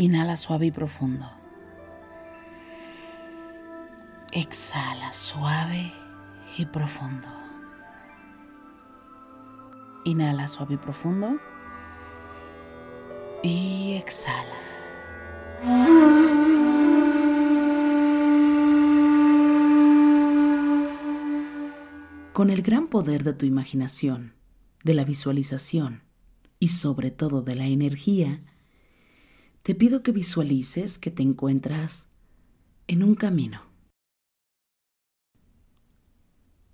Inhala suave y profundo. Exhala suave y profundo. Inhala suave y profundo. Y exhala. Con el gran poder de tu imaginación, de la visualización y sobre todo de la energía, te pido que visualices que te encuentras en un camino.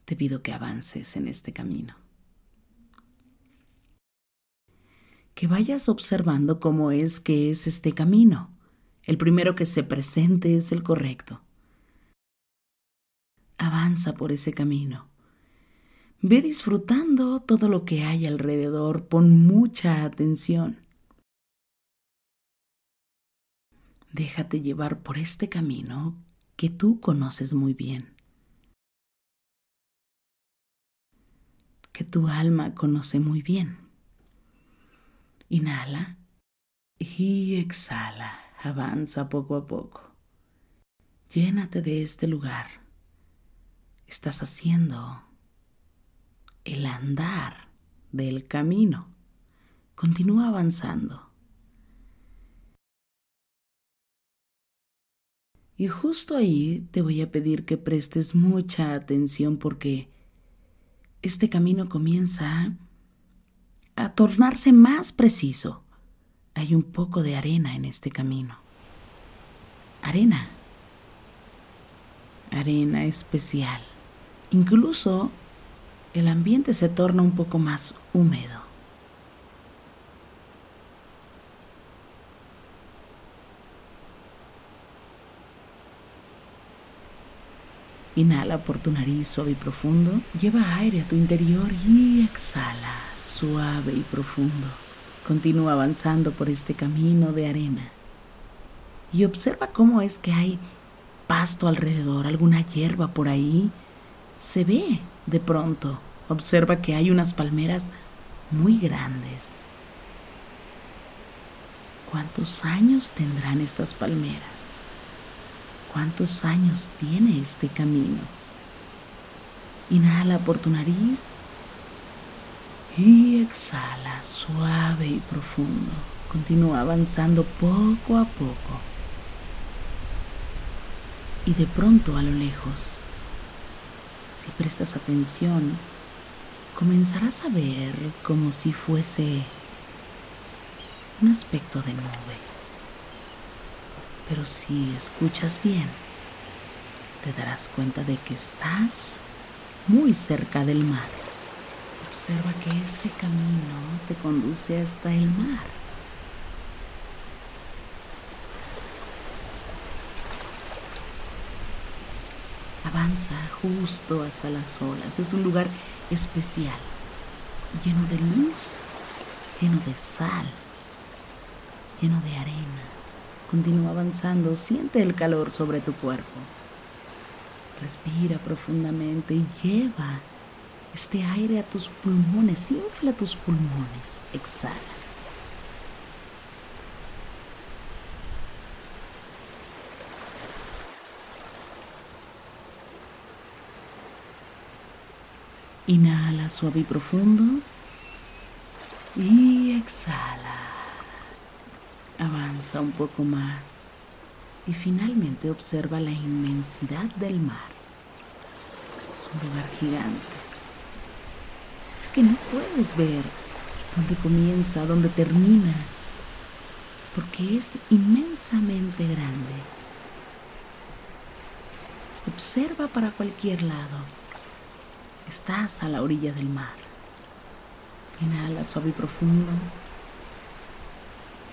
Te pido que avances en este camino. Que vayas observando cómo es que es este camino. El primero que se presente es el correcto. Avanza por ese camino. Ve disfrutando todo lo que hay alrededor. Pon mucha atención. Déjate llevar por este camino que tú conoces muy bien, que tu alma conoce muy bien. Inhala y exhala, avanza poco a poco. Llénate de este lugar. Estás haciendo el andar del camino. Continúa avanzando. Y justo ahí te voy a pedir que prestes mucha atención porque este camino comienza a tornarse más preciso. Hay un poco de arena en este camino. Arena. Arena especial. Incluso el ambiente se torna un poco más húmedo. Inhala por tu nariz suave y profundo. Lleva aire a tu interior y exhala suave y profundo. Continúa avanzando por este camino de arena. Y observa cómo es que hay pasto alrededor, alguna hierba por ahí. Se ve de pronto. Observa que hay unas palmeras muy grandes. ¿Cuántos años tendrán estas palmeras? ¿Cuántos años tiene este camino? Inhala por tu nariz y exhala suave y profundo. Continúa avanzando poco a poco. Y de pronto a lo lejos, si prestas atención, comenzarás a ver como si fuese un aspecto de nube. Pero si escuchas bien, te darás cuenta de que estás muy cerca del mar. Observa que ese camino te conduce hasta el mar. Avanza justo hasta las olas. Es un lugar especial, lleno de luz, lleno de sal, lleno de arena. Continúa avanzando, siente el calor sobre tu cuerpo. Respira profundamente y lleva este aire a tus pulmones, infla tus pulmones, exhala. Inhala suave y profundo y exhala. Avanza un poco más y finalmente observa la inmensidad del mar. Es un lugar gigante. Es que no puedes ver dónde comienza, dónde termina, porque es inmensamente grande. Observa para cualquier lado. Estás a la orilla del mar. Inhala suave y profundo.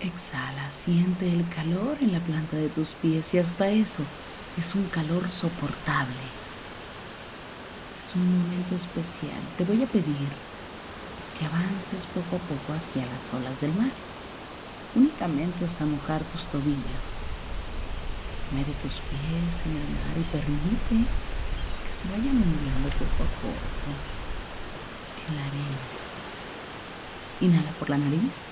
Exhala, siente el calor en la planta de tus pies y hasta eso es un calor soportable. Es un momento especial. Te voy a pedir que avances poco a poco hacia las olas del mar. Únicamente hasta mojar tus tobillos. Mede tus pies en el mar y permite que se vayan hundiendo poco a poco en la arena. Inhala por la nariz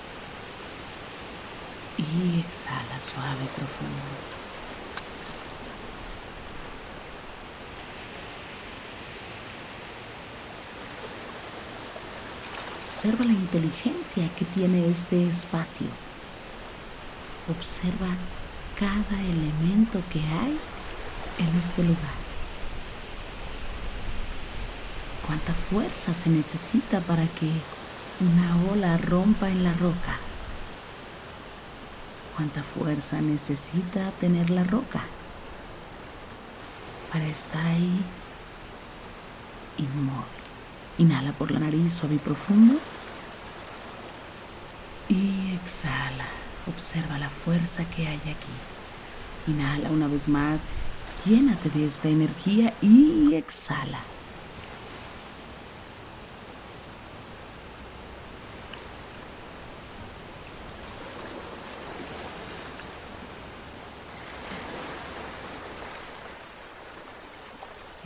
y exhala suave y profundo. Observa la inteligencia que tiene este espacio. Observa cada elemento que hay en este lugar. Cuánta fuerza se necesita para que una ola rompa en la roca cuánta fuerza necesita tener la roca para estar ahí inmóvil. Inhala por la nariz suave y profundo. Y exhala. Observa la fuerza que hay aquí. Inhala una vez más. Llénate de esta energía y exhala.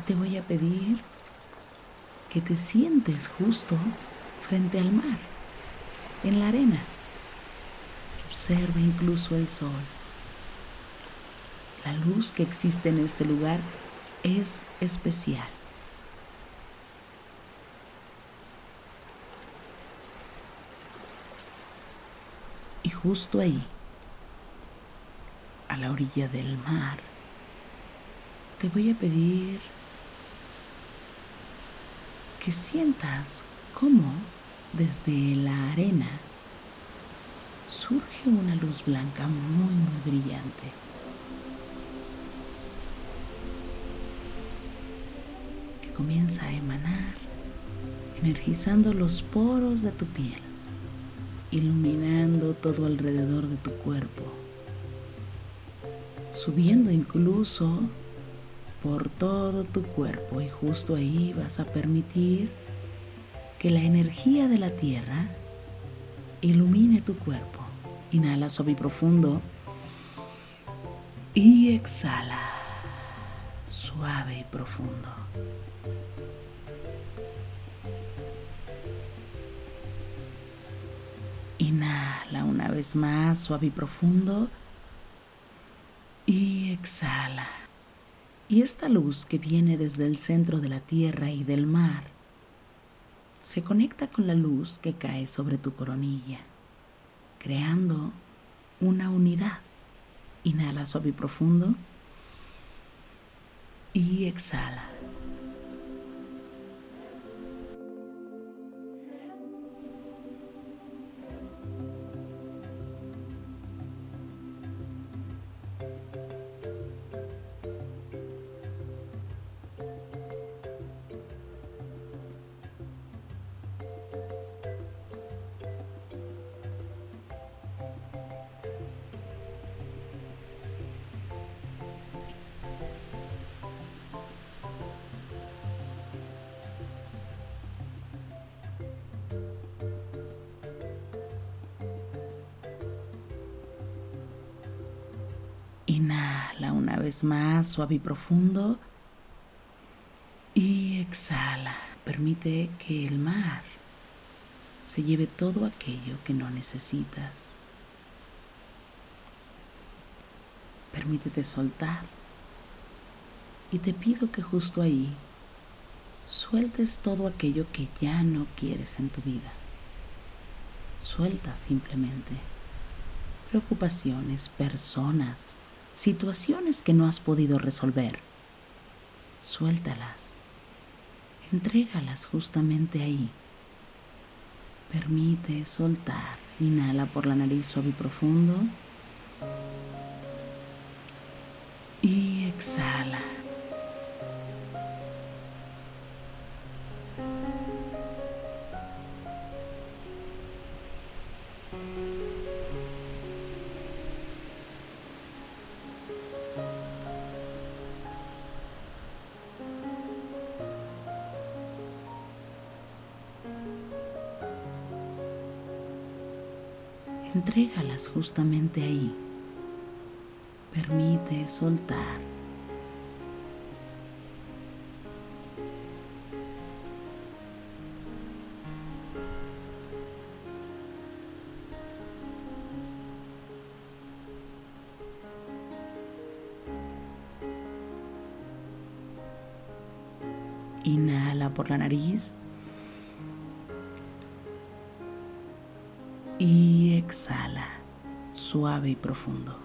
Te voy a pedir que te sientes justo frente al mar, en la arena. Observa incluso el sol. La luz que existe en este lugar es especial. Y justo ahí, a la orilla del mar, te voy a pedir que sientas cómo desde la arena surge una luz blanca muy, muy brillante. Que comienza a emanar, energizando los poros de tu piel, iluminando todo alrededor de tu cuerpo, subiendo incluso por todo tu cuerpo y justo ahí vas a permitir que la energía de la tierra ilumine tu cuerpo. Inhala suave y profundo y exhala suave y profundo. Inhala una vez más suave y profundo y exhala. Y esta luz que viene desde el centro de la tierra y del mar se conecta con la luz que cae sobre tu coronilla, creando una unidad. Inhala suave y profundo y exhala. Inhala una vez más, suave y profundo. Y exhala. Permite que el mar se lleve todo aquello que no necesitas. Permítete soltar. Y te pido que justo ahí sueltes todo aquello que ya no quieres en tu vida. Suelta simplemente preocupaciones, personas, situaciones que no has podido resolver. Suéltalas. Entrégalas justamente ahí. Permite soltar. Inhala por la nariz suave y profundo. Y exhala. Justamente ahí. Permite soltar. Inhala por la nariz. Y exhala, suave y profundo.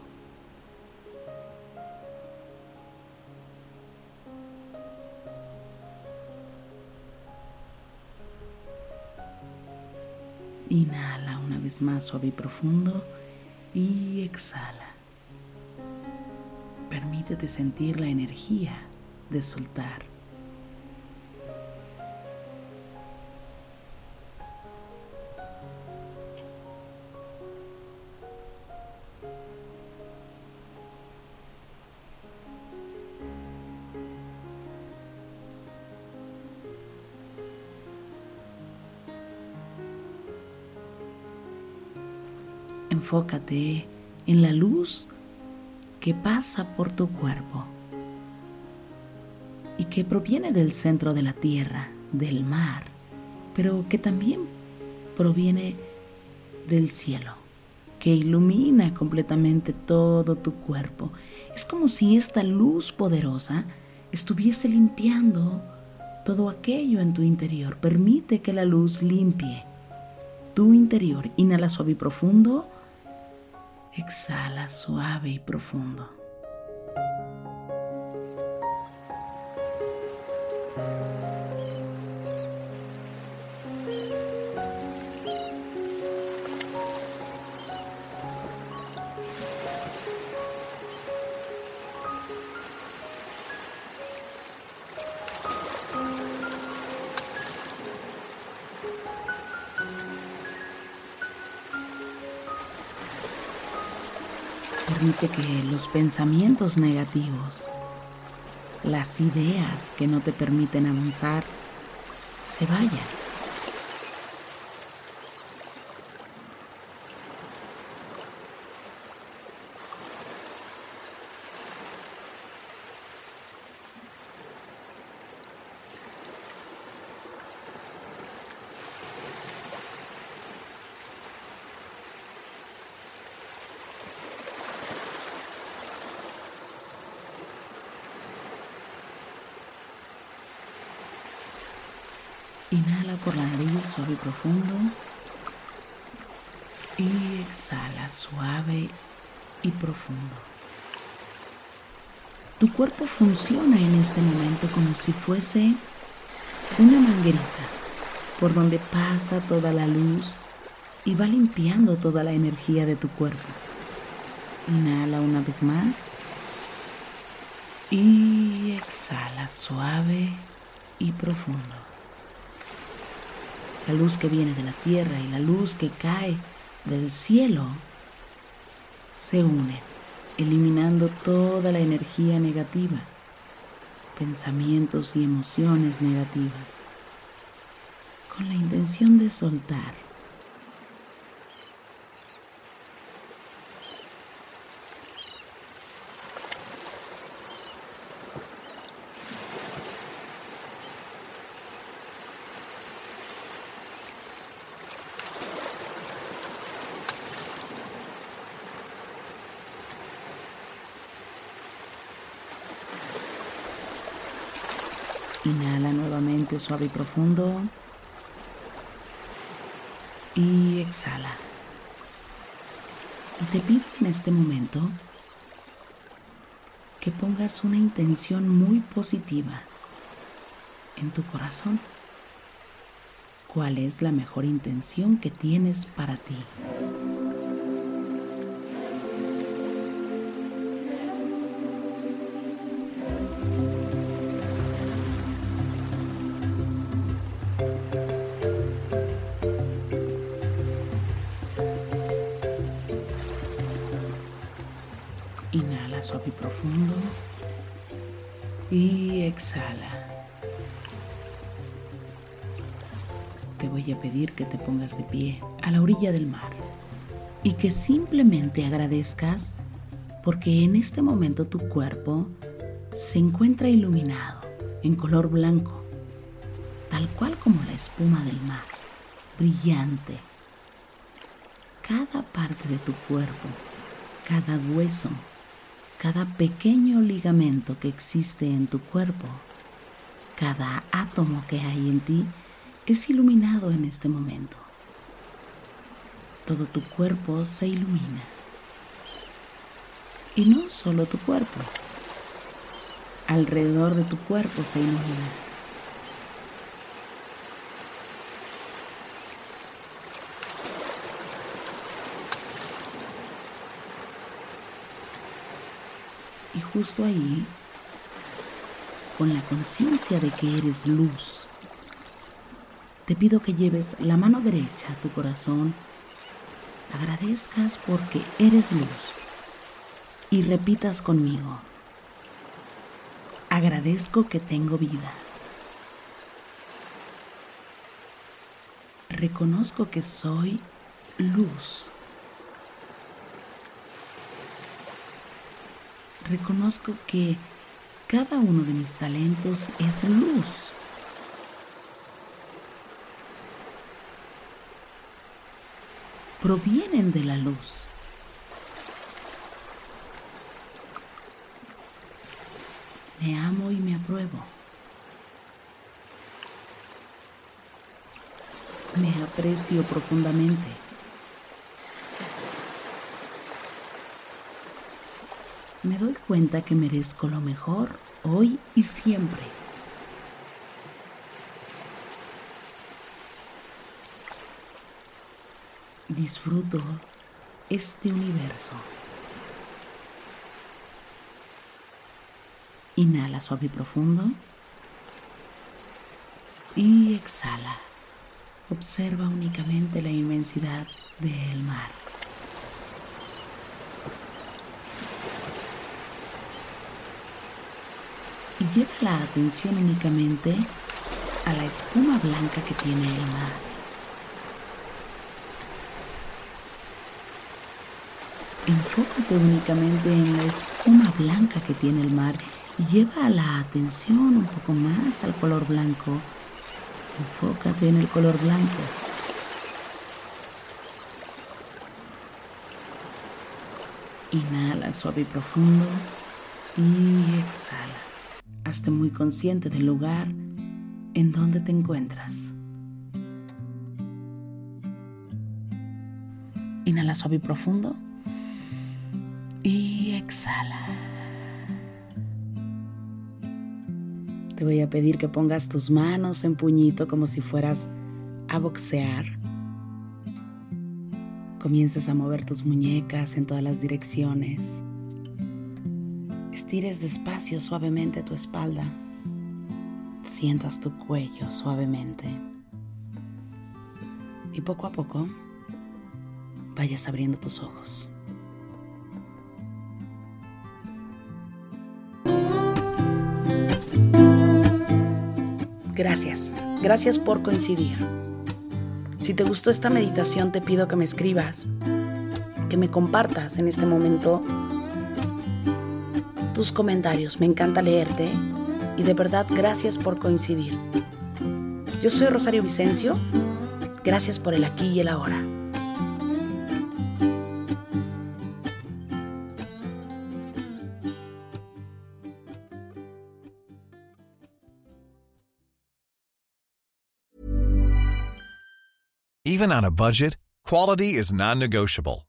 Inhala una vez más suave y profundo y exhala. Permítete sentir la energía de soltar. Enfócate en la luz que pasa por tu cuerpo y que proviene del centro de la tierra, del mar, pero que también proviene del cielo, que ilumina completamente todo tu cuerpo. Es como si esta luz poderosa estuviese limpiando todo aquello en tu interior. Permite que la luz limpie tu interior. Inhala suave y profundo. Exhala suave y profundo. Permite que los pensamientos negativos, las ideas que no te permiten avanzar, se vayan. Inhala suave y profundo. Y exhala suave y profundo. Tu cuerpo funciona en este momento como si fuese una manguerita por donde pasa toda la luz y va limpiando toda la energía de tu cuerpo. Inhala una vez más y exhala suave y profundo la luz que viene de la tierra y la luz que cae del cielo se unen, eliminando toda la energía negativa, pensamientos y emociones negativas, con la intención de soltar. Inhala suave y profundo. Y exhala. Y te pido en este momento que pongas una intención muy positiva en tu corazón. ¿Cuál es la mejor intención que tienes para ti? Y profundo. Y exhala. Te voy a pedir que te pongas de pie a la orilla del mar y que simplemente agradezcas porque en este momento tu cuerpo se encuentra iluminado en color blanco, tal cual como la espuma del mar, brillante. Cada parte de tu cuerpo, cada hueso, cada pequeño ligamento que existe en tu cuerpo, cada átomo que hay en ti, es iluminado en este momento. Todo tu cuerpo se ilumina. Y no solo tu cuerpo. Alrededor de tu cuerpo se ilumina. Y justo ahí, con la conciencia de que eres luz, te pido que lleves la mano derecha a tu corazón, agradezcas porque eres luz y repitas conmigo, agradezco que tengo vida. Reconozco que soy luz. Reconozco que cada uno de mis talentos es luz. Provienen de la luz. Me amo y me apruebo. Me aprecio profundamente. Me doy cuenta que merezco lo mejor hoy y siempre. Disfruto este universo. Inhala suave y profundo. Y exhala. Observa únicamente la inmensidad del mar. Y lleva la atención únicamente a la espuma blanca que tiene el mar. Enfócate únicamente en la espuma blanca que tiene el mar y lleva la atención un poco más al color blanco. Enfócate en el color blanco. Inhala suave y profundo y exhala. Hazte muy consciente del lugar en donde te encuentras. Inhala suave y profundo y exhala. Te voy a pedir que pongas tus manos en puñito como si fueras a boxear. Comiences a mover tus muñecas en todas las direcciones. Estires despacio suavemente tu espalda. Sientas tu cuello suavemente. Y poco a poco vayas abriendo tus ojos. Gracias, gracias por coincidir. Si te gustó esta meditación te pido que me escribas, que me compartas en este momento tus comentarios, me encanta leerte y de verdad gracias por coincidir. Yo soy Rosario Vicencio, gracias por el aquí y el ahora. Even on a budget, quality is non-negotiable.